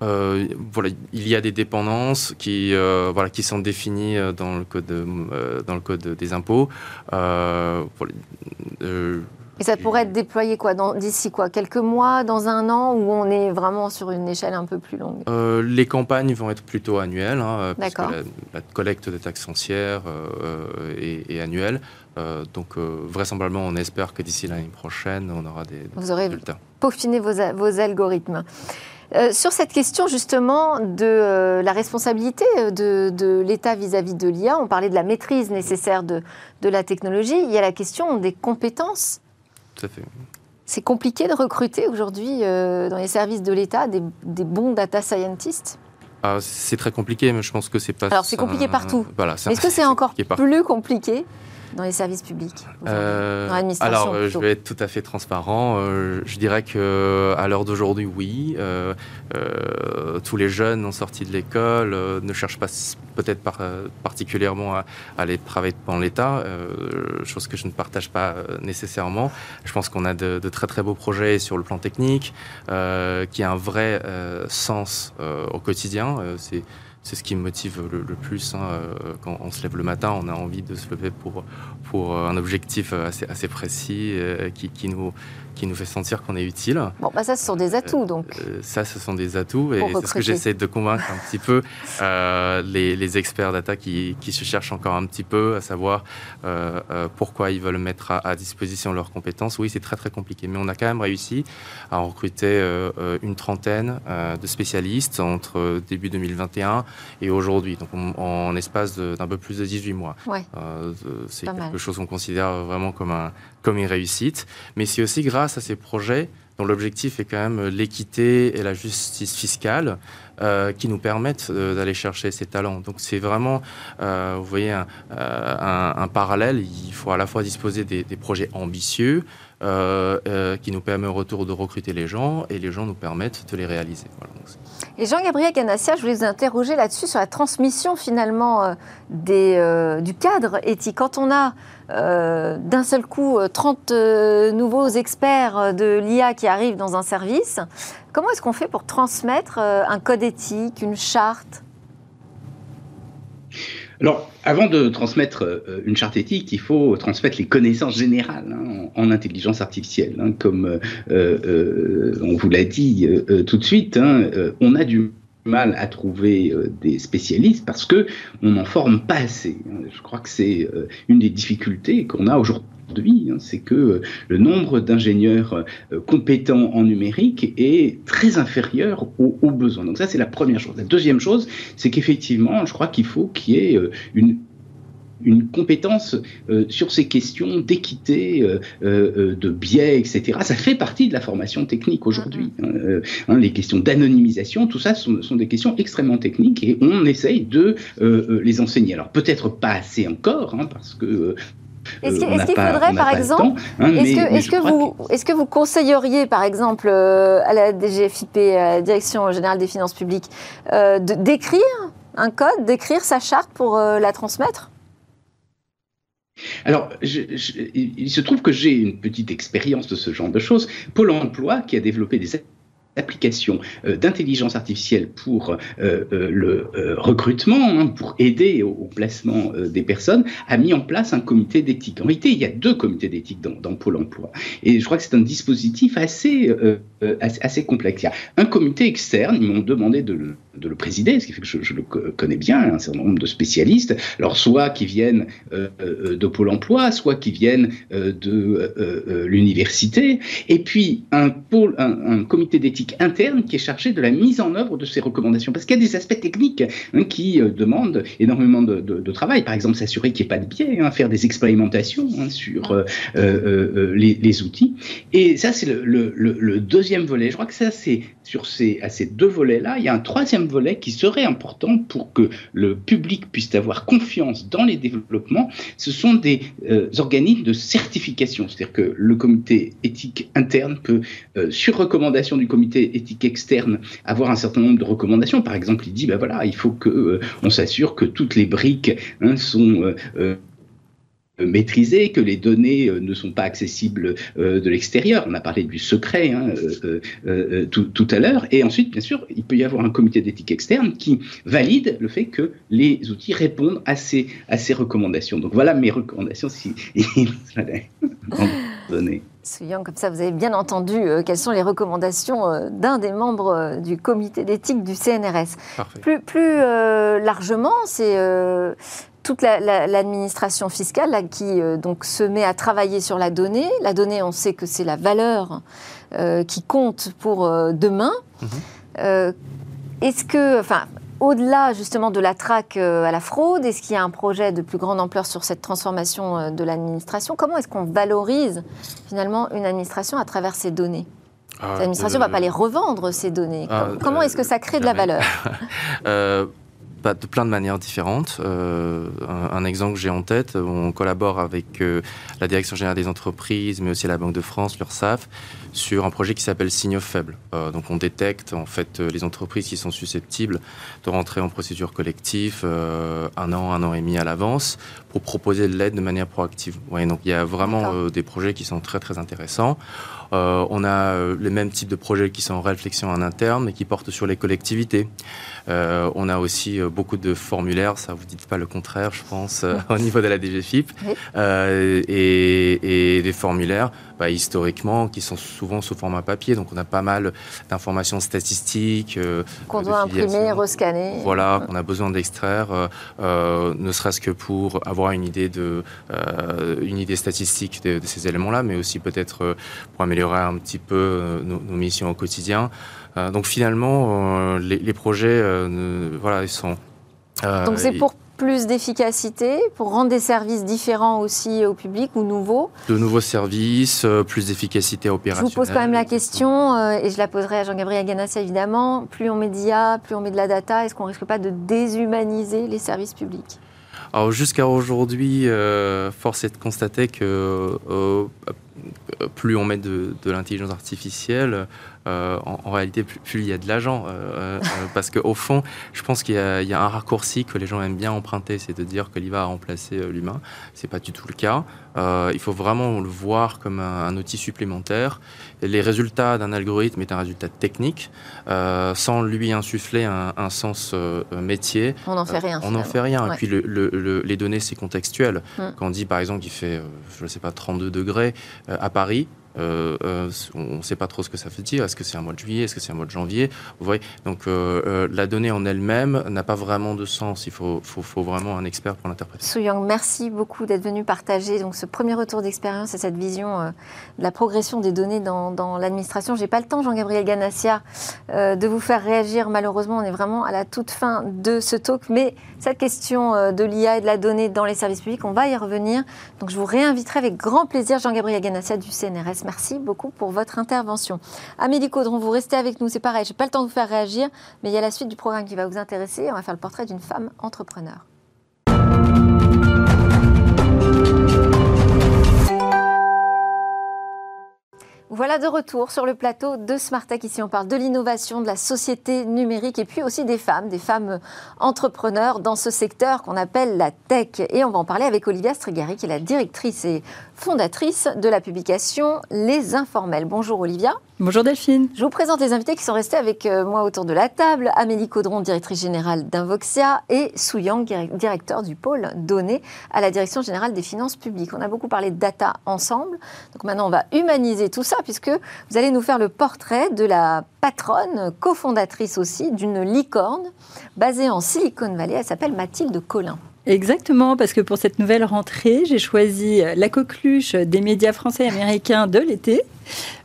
Euh, voilà, il y a des dépendances qui, euh, voilà, qui sont définies euh, dans le code, dans le code des impôts. Et ça pourrait être déployé quoi d'ici quoi Quelques mois, dans un an, où on est vraiment sur une échelle un peu plus longue? Euh, Les campagnes vont être plutôt annuelles, hein, parce que la, collecte des taxes foncières euh, est, annuelle. Euh, donc vraisemblablement, on espère que d'ici l'année prochaine, on aura des, Vous aurez peaufiné vos, vos algorithmes. Sur cette question justement de la responsabilité de, de l'État vis-à-vis de l'IA, on parlait de la maîtrise nécessaire de, de, la technologie, il y a la question des compétences c'est compliqué de recruter aujourd'hui euh, dans les services de l'État des, bons data scientists ah, C'est très compliqué, mais je pense que c'est pas. Alors c'est compliqué partout. Voilà, Est-ce que c'est encore plus compliqué dans les services publics euh, Dans l'administration Alors, je vais être tout à fait transparent. Euh, je dirais que à l'heure d'aujourd'hui, oui. Euh, tous les jeunes en sortie de l'école ne cherchent pas peut-être particulièrement à, aller travailler dans l'État, chose que je ne partage pas nécessairement. Je pense qu'on a de, de, très très beaux projets sur le plan technique, qui a un vrai sens au quotidien. C'est c'est ce qui me motive le, plus. Hein, euh, quand on se lève le matin, on a envie de se lever pour, un objectif assez, précis euh, qui, nous, qui nous fait sentir qu'on est utile. Bon, bah ça, ce sont des atouts, donc. Euh, ça, ce sont des atouts, et c'est ce que j'essaie de convaincre un petit peu euh, les, les, experts data qui, qui, se cherchent encore un petit peu, à savoir euh, pourquoi ils veulent mettre à, disposition leurs compétences. Oui, c'est très très compliqué, mais on a quand même réussi à recruter une trentaine de spécialistes entre début 2021 et aujourd'hui, donc en, espace d'un peu plus de 18 mois. Ouais. c'est quelque chose qu'on considère vraiment comme, un, comme une réussite, mais c'est aussi grâce à ces projets dont l'objectif est quand même l'équité et la justice fiscale, euh, qui nous permettent euh, d'aller chercher ces talents. Donc c'est vraiment, euh, vous voyez, un, parallèle. Il faut à la fois disposer des, projets ambitieux qui nous permettent au retour de recruter les gens et les gens nous permettent de les réaliser. et Jean-Gabriel Ganassia, je voulais vous interroger là-dessus sur la transmission finalement du cadre éthique. Quand on a euh, d'un seul coup 30 euh, euh, nouveaux experts de l'IA qui arrivent dans un service. Comment est-ce qu'on fait pour transmettre un code éthique, une charte? Alors, avant de transmettre une charte éthique, il faut transmettre les connaissances générales hein, en, intelligence artificielle. Hein, comme on vous l'a dit tout de suite, hein, on a du mal à trouver euh, des spécialistes parce que on n'en forme pas assez. Je crois que c'est euh, une des difficultés qu'on a aujourd'hui. Hein, c'est que euh, le nombre d'ingénieurs compétents en numérique est très inférieur aux, besoins. Donc ça, c'est la première chose. La deuxième chose, c'est qu'effectivement, je crois qu'il faut qu'il y ait une une compétence euh, sur ces questions d'équité, euh, euh, de biais, etc. Ça fait partie de la formation technique aujourd'hui. Mm-hmm. Hein, hein, les questions d'anonymisation, tout ça sont, sont, des questions extrêmement techniques et on essaye de les enseigner. Alors peut-être pas assez encore, hein, parce que est-ce qu'il faudrait, par exemple, est-ce que, vous, est que vous conseilleriez, par exemple, à la DGFIP, à la Direction générale des finances publiques, d'écrire un code, d'écrire sa charte pour la transmettre? Alors, il se trouve que j'ai une petite expérience de ce genre de choses. Pôle emploi, qui a développé des applications euh, d'intelligence artificielle pour euh, euh, le recrutement, hein, pour aider au, placement des personnes, a mis en place un comité d'éthique. En réalité, il y a deux comités d'éthique dans, Pôle emploi. Et je crois que c'est un dispositif assez, assez, complexe. Il y a un comité externe, ils m'ont demandé de le de présider, ce qui fait que je, le connais bien, un certain nombre de spécialistes, alors soit qui viennent de Pôle emploi, soit qui viennent de l'université, et puis un, comité d'éthique interne qui est chargé de la mise en œuvre de ces recommandations, parce qu'il y a des aspects techniques hein, qui demandent énormément de, travail, par exemple s'assurer qu'il n'y ait pas de biais, hein, faire des expérimentations hein, sur les, outils, et ça c'est le, deuxième volet. Je crois que ça c'est sur ces, à ces deux volets-là, il y a un troisième volet qui serait important pour que le public puisse avoir confiance dans les développements, ce sont des euh, organismes de certification. C'est-à-dire que le comité éthique interne peut, euh, sur recommandation du comité éthique externe, avoir un certain nombre de recommandations. Par exemple, il dit, ben voilà, il faut que euh, on s'assure que toutes les briques hein, sont maîtriser, que les données euh, ne sont pas accessibles euh, de l'extérieur. On a parlé du secret hein, euh, tout, à l'heure. Et ensuite, bien sûr, il peut y avoir un comité d'éthique externe qui valide le fait que les outils répondent à ces, à ces recommandations. Donc voilà mes recommandations. Si... (laughs) données. Souillant, comme ça, vous avez bien entendu euh, quelles sont les recommandations euh, d'un des membres euh, du comité d'éthique du CNRS. Plus, plus largement, c'est toute l'administration fiscale là, qui donc se met à travailler sur la donnée. La donnée, on sait que c'est la valeur qui compte pour demain. Mhm. Est-ce que, enfin, au-delà justement de la traque euh, à la fraude, est-ce qu'il y a un projet de plus grande ampleur sur cette transformation euh, de l'administration? Comment est-ce qu'on valorise finalement une administration à travers ces données? Ah, L'administration ne va pas les revendre, ces données. Ah, comment est-ce que ça crée de la valeur? (laughs) De plein de manières différentes. Euh, un, exemple que j'ai en tête, on collabore avec euh, la Direction générale des entreprises, mais aussi la Banque de France, l'URSSAF, sur un projet qui s'appelle Signaux faibles. Euh, donc on détecte en fait les entreprises qui sont susceptibles de rentrer en procédure collective un an, un an et demi à l'avance pour proposer de l'aide de manière proactive. Ouais, donc il y a vraiment des projets qui sont très très intéressants. on a les mêmes types de projets qui sont en réflexion en interne et qui portent sur les collectivités. Euh, on a aussi euh, beaucoup de formulaires, ça vous dites pas le contraire, je pense, euh, (laughs) au niveau de la DGFIP, et, des formulaires bah, historiquement qui sont souvent sous format papier. Donc on a pas mal d'informations statistiques. qu'on doit imprimer, rescanner. Voilà, qu'on a besoin d'extraire, ne serait-ce que pour avoir une idée, de, une idée statistique de, ces éléments-là, mais aussi peut-être pour améliorer un petit peu nos, nos missions au quotidien. Euh, donc finalement, euh, les, projets, euh, voilà, ils sont. donc c'est pour plus d'efficacité, pour rendre des services différents aussi au public ou nouveaux De nouveaux services, plus d'efficacité opérationnelle. Je vous pose quand même la question, et je la poserai à Jean-Gabriel Ganassia évidemment, plus on met d'IA, plus on met de la data, est-ce qu'on risque pas de déshumaniser les services publics? Alors jusqu'à aujourd'hui, force est de constater que plus on met de, de l'intelligence artificielle, euh, en, réalité, plus, il y a de l'agent. Euh, euh, parce qu'au fond, je pense qu'il y, a un raccourci que les gens aiment bien emprunter, c'est de dire que l'IA a remplacé l'humain. C'est pas du tout le cas. il faut vraiment le voir comme un, outil supplémentaire. les résultats d'un algorithme est un résultat technique. sans lui insuffler un, sens métier, on n'en fait rien. on n'en fait rien. Et puis les données, c'est contextuel. Hmm. Quand on dit par exemple qu'il fait, je ne sais pas, 32 degrés à Paris, euh, euh, on ne sait pas trop ce que ça veut dire. Est-ce que c'est un mois de juillet? Est-ce que c'est un mois de janvier? Vous voyez Donc euh, la donnée en elle-même n'a pas vraiment de sens. Il faut, faut, vraiment un expert pour l'interpréter. Souyang, merci beaucoup d'être venu partager donc, ce premier retour d'expérience et cette vision de la progression des données dans, dans l'administration. J'ai pas le temps, Jean-Gabriel Ganassia, de vous faire réagir. Malheureusement, on est vraiment à la toute fin de ce talk. Mais cette question de l'IA et de la donnée dans les services publics, on va y revenir. Donc je vous réinviterai avec grand plaisir Jean-Gabriel Ganassia du CNRS. Merci beaucoup pour votre intervention. Amélie Caudron, vous restez avec nous, c'est pareil, je n'ai pas le temps de vous faire réagir, mais il y a la suite du programme qui va vous intéresser. On va faire le portrait d'une femme entrepreneur. Voilà de retour sur le plateau de Smartech. Ici, on parle de l'innovation, de la société numérique et puis aussi des femmes, des femmes entrepreneurs dans ce secteur qu'on appelle la tech. Et on va en parler avec Olivia Strigari, qui est la directrice et fondatrice de la publication Les Informels. Bonjour Olivia. Bonjour Delphine. Je vous présente les invités qui sont restés avec euh, moi autour de la table. Amélie Caudron, directrice générale d'Invoxia, et Sou Yang, directeur du pôle données à la direction générale des finances publiques. On a beaucoup parlé de data ensemble. Donc maintenant, on va humaniser tout ça puisque vous allez nous faire le portrait de la patronne, cofondatrice aussi d'une licorne basée en Silicon Valley. Elle s'appelle Mathilde Collin. Exactement, parce que pour cette nouvelle rentrée, j'ai choisi la coqueluche des médias français et américains de l'été.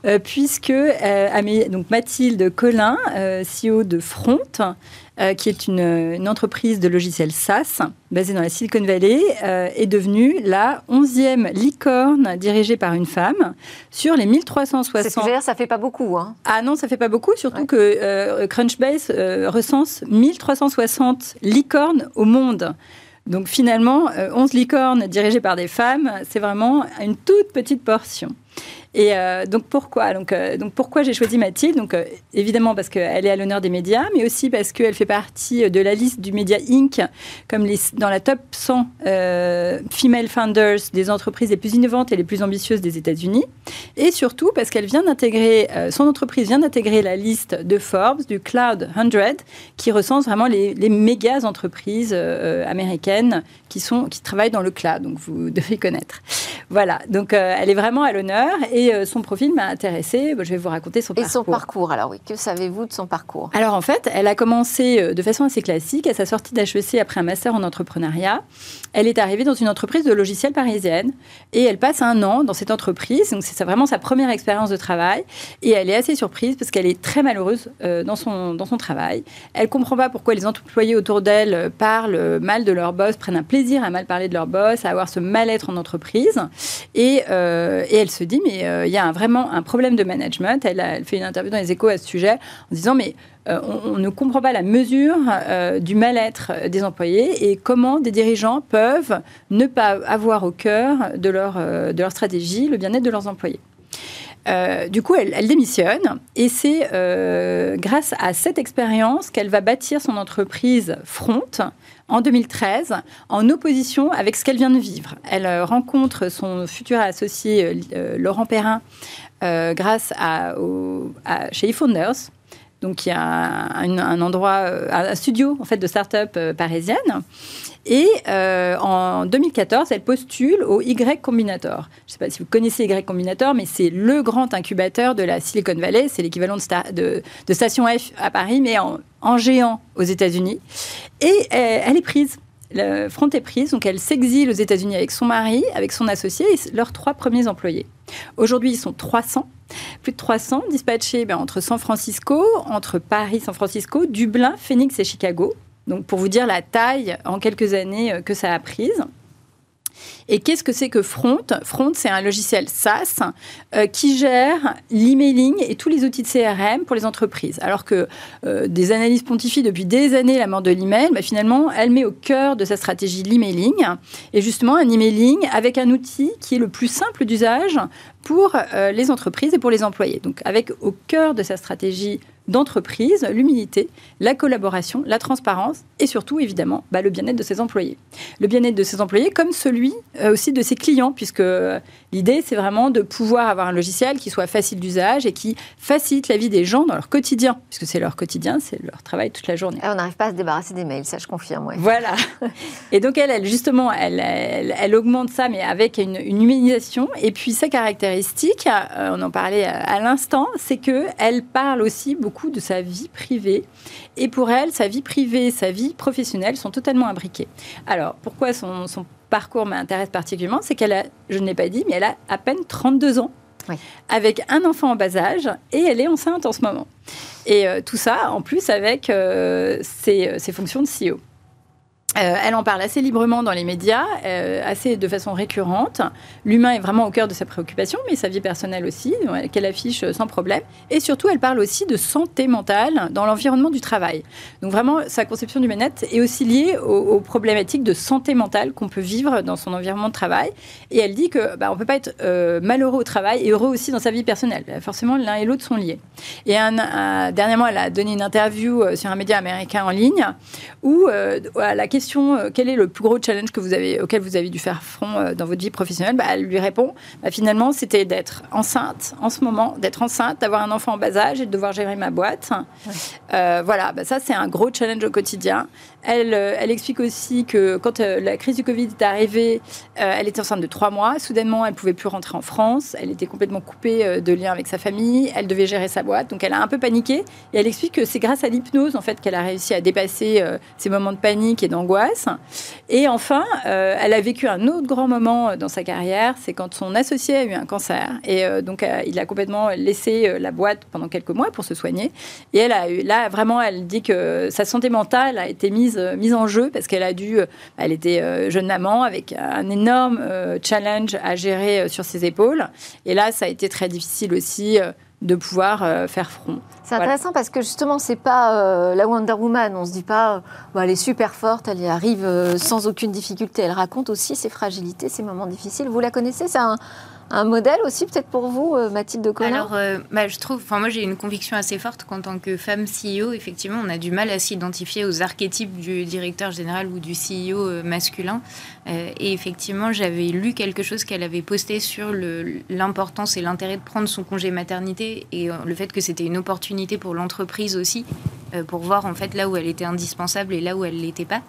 Euh, puisque euh, donc Mathilde Collin, euh, CEO de Front, qui est une, entreprise de logiciels SaaS basée dans la Silicon Valley, est devenue la 11e licorne dirigée par une femme sur les 1360. C'est ce ça fait pas beaucoup. Hein. Ah non, ça fait pas beaucoup, surtout que Crunchbase recense 1360 licornes au monde. Donc finalement, 11 licornes dirigées par des femmes, c'est vraiment une toute petite portion. Et euh, donc pourquoi euh, donc pourquoi j'ai choisi Mathilde? Donc euh, évidemment parce qu'elle est à l'honneur des médias, mais aussi parce qu'elle fait partie de la liste du Media Inc. comme dans la top 100 female founders des entreprises les plus innovantes et les plus ambitieuses des États-Unis. Et surtout parce qu'elle vient d'intégrer, son entreprise vient d'intégrer la liste de Forbes du Cloud 100 qui recense vraiment les, les méga entreprises américaines qui, travaillent dans le cloud. Donc vous (laughs) devez connaître. Voilà, donc elle est vraiment à l'honneur son profil m'a intéressé. je vais vous raconter son parcours. Et son parcours, alors oui, que savez-vous de son parcours? Alors en fait, elle a commencé de façon assez classique. À sa sortie d'HEC après un master en entrepreneuriat, elle est arrivée dans une entreprise de logiciels parisienne et elle passe un an dans cette entreprise. Donc c'est vraiment sa première expérience de travail et elle est assez surprise parce qu'elle est très malheureuse dans, son, dans son travail. Elle comprend pas pourquoi les employés autour d'elle parlent mal de leur boss, prennent un plaisir à mal parler de leur boss, à avoir ce mal-être en entreprise. Et, euh, et, elle se dit, mais euh, il y a vraiment un problème de management. Elle, a, fait une interview dans les échos à ce sujet en disant, mais euh, on, ne comprend pas la mesure du mal-être des employés et comment des dirigeants peuvent ne pas avoir au cœur de leur, de leur stratégie le bien-être de leurs employés. Euh, du coup, elle, démissionne et c'est euh, grâce à cette expérience qu'elle va bâtir son entreprise Front en 2013 en opposition avec ce qu'elle vient de vivre. Elle euh, rencontre son futur associé Laurent Perrin grâce à, chez eFounders, donc il y a un, endroit, un studio en fait de start-up parisienne. Et euh, en 2014, elle postule au Y Combinator. Je ne sais pas si vous connaissez Y Combinator, mais c'est le grand incubateur de la Silicon Valley. C'est l'équivalent de, Station F à Paris, mais en, géant aux États-Unis. Et euh, elle est prise. Le front est prise, donc elle s'exile aux États-Unis avec son mari, avec son associé et leurs trois premiers employés. Aujourd'hui, ils sont 300, plus de 300 dispatchés ben, entre San Francisco, entre Paris, San Francisco, Dublin, Phoenix et Chicago. Donc pour vous dire la taille en quelques années euh, que ça a prise. Et qu'est-ce que c'est que Front? Front, c'est un logiciel SaaS euh, qui gère l'emailing et tous les outils de CRM pour les entreprises. Alors que euh, des analyses pontifient depuis des années la mort de l'email, bah, finalement, elle met au cœur de sa stratégie l'emailing. Et justement, un emailing avec un outil qui est le plus simple d'usage pour les entreprises et pour les employés. Donc avec au cœur de sa stratégie d'entreprise, l'humilité, la collaboration, la transparence et surtout, évidemment, bah, le bien-être de ses employés. Le bien-être de ses employés comme celui euh, aussi de ses clients, puisque euh, l'idée, c'est vraiment de pouvoir avoir un logiciel qui soit facile d'usage et qui facilite la vie des gens dans leur quotidien, puisque c'est leur quotidien, c'est leur travail toute la journée. Et on n'arrive pas à se débarrasser des mails, ça je confirme. Voilà. et donc elle, elle justement, elle, elle, augmente ça, mais avec une, humanisation. Et puis sa caractéristique, euh, on en parlait à, l'instant, c'est que elle parle aussi beaucoup de sa vie privée. Et pour elle, sa vie privée, sa vie professionnelle sont totalement imbriquées. Alors, pourquoi son, parcours m'intéresse particulièrement C'est qu'elle a, je ne l'ai pas dit, mais elle a à peine 32 ans. avec un enfant en bas âge et elle est enceinte en ce moment. Et euh, tout ça, en plus, avec euh, ses, ses, fonctions de CEO. Euh, elle en parle assez librement dans les médias, euh, assez de façon récurrente. L'humain est vraiment au cœur de sa préoccupation, mais sa vie personnelle aussi, qu'elle affiche sans problème. Et surtout, elle parle aussi de santé mentale dans l'environnement du travail. Donc vraiment, sa conception du bien-être est aussi liée aux, problématiques de santé mentale qu'on peut vivre dans son environnement de travail. Et elle dit que bah, on peut pas être euh, malheureux au travail et heureux aussi dans sa vie personnelle. Forcément, l'un et l'autre sont liés. Et dernièrement, elle a donné une interview sur un média américain en ligne où la question euh, quel est le plus gros challenge que vous avez, auquel vous avez dû faire front euh, dans votre vie professionnelle? Bah, Elle lui répond bah, finalement, c'était d'être enceinte en ce moment, d'être enceinte, d'avoir un enfant en bas âge et de devoir gérer ma boîte. Euh, voilà, bah, ça, c'est un gros challenge au quotidien. Elle, elle explique aussi que quand la crise du Covid est arrivée, elle était enceinte de trois mois. Soudainement, elle pouvait plus rentrer en France. Elle était complètement coupée de lien avec sa famille. Elle devait gérer sa boîte. Donc, elle a un peu paniqué. Et elle explique que c'est grâce à l'hypnose, en fait, qu'elle a réussi à dépasser ces moments de panique et d'angoisse et enfin, euh, elle a vécu un autre grand moment dans sa carrière, c'est quand son associé a eu un cancer. Et euh, donc, euh, il a complètement laissé la boîte pendant quelques mois pour se soigner. Et elle a eu, là, vraiment, elle dit que sa santé mentale a été mise, mise en jeu parce qu'elle a dû, elle était jeune maman avec un énorme challenge à gérer sur ses épaules. Et là, ça a été très difficile aussi de pouvoir faire front. C'est intéressant parce que justement, c'est pas euh, la Wonder Woman. On se dit pas, euh, elle est super forte, elle y arrive sans aucune difficulté. Elle raconte aussi ses fragilités, ses moments difficiles. Vous la connaissez? C'est un, un modèle aussi peut-être pour vous, euh, Mathilde Collin? Alors, euh, bah, je trouve, enfin moi j'ai une conviction assez forte qu'en tant que femme CEO, effectivement, on a du mal à s'identifier aux archétypes du directeur général ou du CEO euh, masculin. et effectivement, j'avais lu quelque chose qu'elle avait posté sur l'importance et l'intérêt de prendre son congé maternité et le fait que c'était une opportunité pour l'entreprise aussi, pour voir en fait là où elle était indispensable et là où elle l'était pas.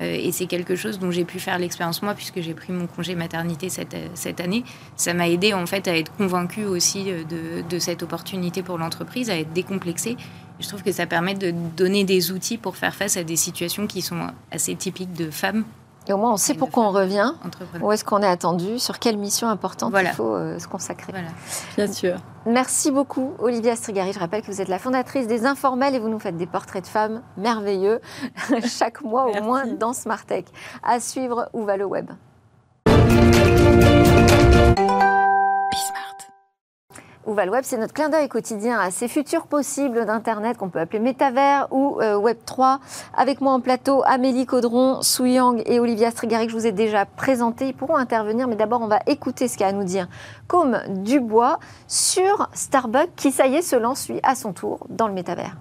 et c'est quelque chose dont j'ai pu faire l'expérience moi, puisque j'ai pris mon congé maternité cette, cette année. Ça m'a aidé en fait à être convaincue aussi de cette opportunité pour l'entreprise, à être décomplexée. Je trouve que ça permet de donner des outils pour faire face à des situations qui sont assez typiques de femmes et au moins, on sait pourquoi on revient, où est-ce qu'on est attendu, sur quelle mission importante il faut euh, se consacrer. Voilà. Bien sûr. Merci beaucoup, Olivia Strigari. Je rappelle que vous êtes la fondatrice des Informels et vous nous faites des portraits de femmes merveilleux (laughs) chaque mois au moins dans Smartech. À suivre, où va le web Où va le web C'est notre clin d'œil quotidien à ces futurs possibles d'Internet qu'on peut appeler métavers ou euh, Web 3. Avec moi en plateau, Amélie Caudron, Sou Yang et Olivia Strigari que je vous ai déjà présentés. Ils pourront intervenir, mais d'abord on va écouter ce qu'a à nous dire Comme Dubois sur Starbucks qui, ça y est, se lance lui à son tour dans le métavers.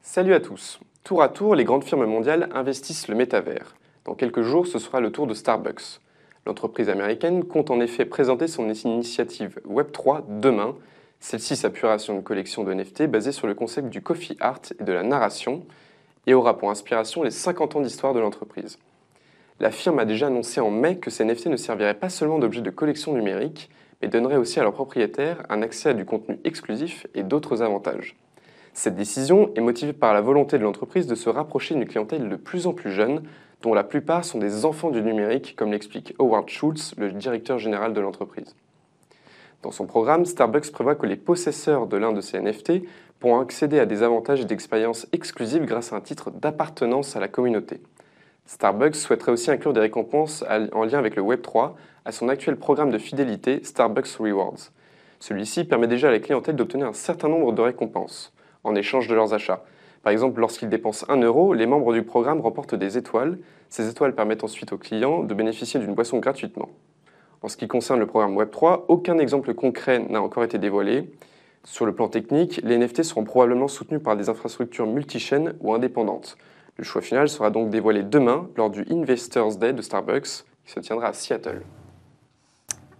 Salut à tous. Tour à tour, les grandes firmes mondiales investissent le métavers. Dans quelques jours, ce sera le tour de Starbucks. L'entreprise américaine compte en effet présenter son initiative Web3 demain. Celle-ci s'appuiera sur une collection de NFT basée sur le concept du coffee art et de la narration et aura pour inspiration les 50 ans d'histoire de l'entreprise. La firme a déjà annoncé en mai que ces NFT ne serviraient pas seulement d'objets de collection numérique, mais donneraient aussi à leurs propriétaires un accès à du contenu exclusif et d'autres avantages. Cette décision est motivée par la volonté de l'entreprise de se rapprocher d'une clientèle de plus en plus jeune dont la plupart sont des enfants du numérique, comme l'explique Howard Schultz, le directeur général de l'entreprise. Dans son programme, Starbucks prévoit que les possesseurs de l'un de ces NFT pourront accéder à des avantages et d'expériences exclusives grâce à un titre d'appartenance à la communauté. Starbucks souhaiterait aussi inclure des récompenses en lien avec le Web3 à son actuel programme de fidélité Starbucks Rewards. Celui-ci permet déjà à la clientèle d'obtenir un certain nombre de récompenses en échange de leurs achats, par exemple, lorsqu'ils dépensent 1 euro, les membres du programme remportent des étoiles. Ces étoiles permettent ensuite aux clients de bénéficier d'une boisson gratuitement. En ce qui concerne le programme Web3, aucun exemple concret n'a encore été dévoilé. Sur le plan technique, les NFT seront probablement soutenus par des infrastructures multichaînes ou indépendantes. Le choix final sera donc dévoilé demain lors du Investors Day de Starbucks qui se tiendra à Seattle.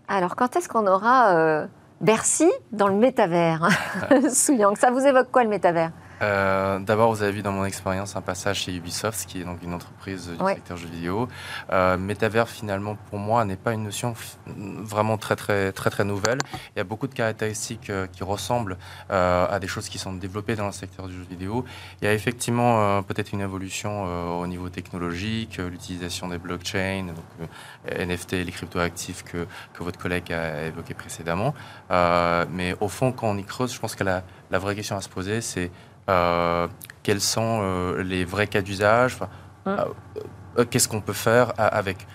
Alors quand est-ce qu'on aura euh, Bercy dans le métavers? (laughs) Souyang, ça vous évoque quoi le métavers? Euh, d'abord, vous avez vu dans mon expérience un passage chez Ubisoft, qui est donc une entreprise du secteur jeux vidéo. Euh, métavers, finalement, pour moi, n'est pas une notion vraiment très, très, très, très nouvelle. Il y a beaucoup de caractéristiques euh, qui ressemblent à des choses qui sont développées dans le secteur du jeu vidéo. Il y a effectivement peut-être une évolution au niveau technologique, l'utilisation des blockchains, donc, NFT, les cryptoactifs que, que votre collègue a évoqué précédemment. mais au fond, quand on y creuse, je pense que la, la vraie question à se poser, c'est euh, quels sont euh, les vrais cas d'usage, hum. euh, qu'est-ce qu'on peut faire avec?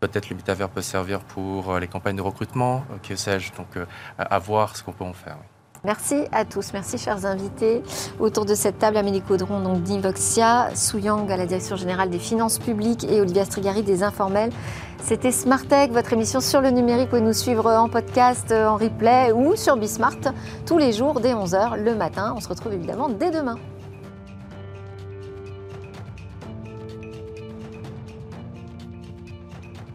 Peut-être le métavers peut servir pour les campagnes de recrutement, que sais-je, donc à voir ce qu'on peut en faire. Merci à tous, merci chers invités. Autour de cette table, Amélie Caudron, donc d'Invoxia, Souyang à la direction générale des finances publiques et Olivia Strigari des informels. C'était Smartech, votre émission sur le numérique. Vous pouvez nous suivre en podcast, en replay ou sur Bismart tous les jours dès 11h le matin. On se retrouve évidemment dès demain.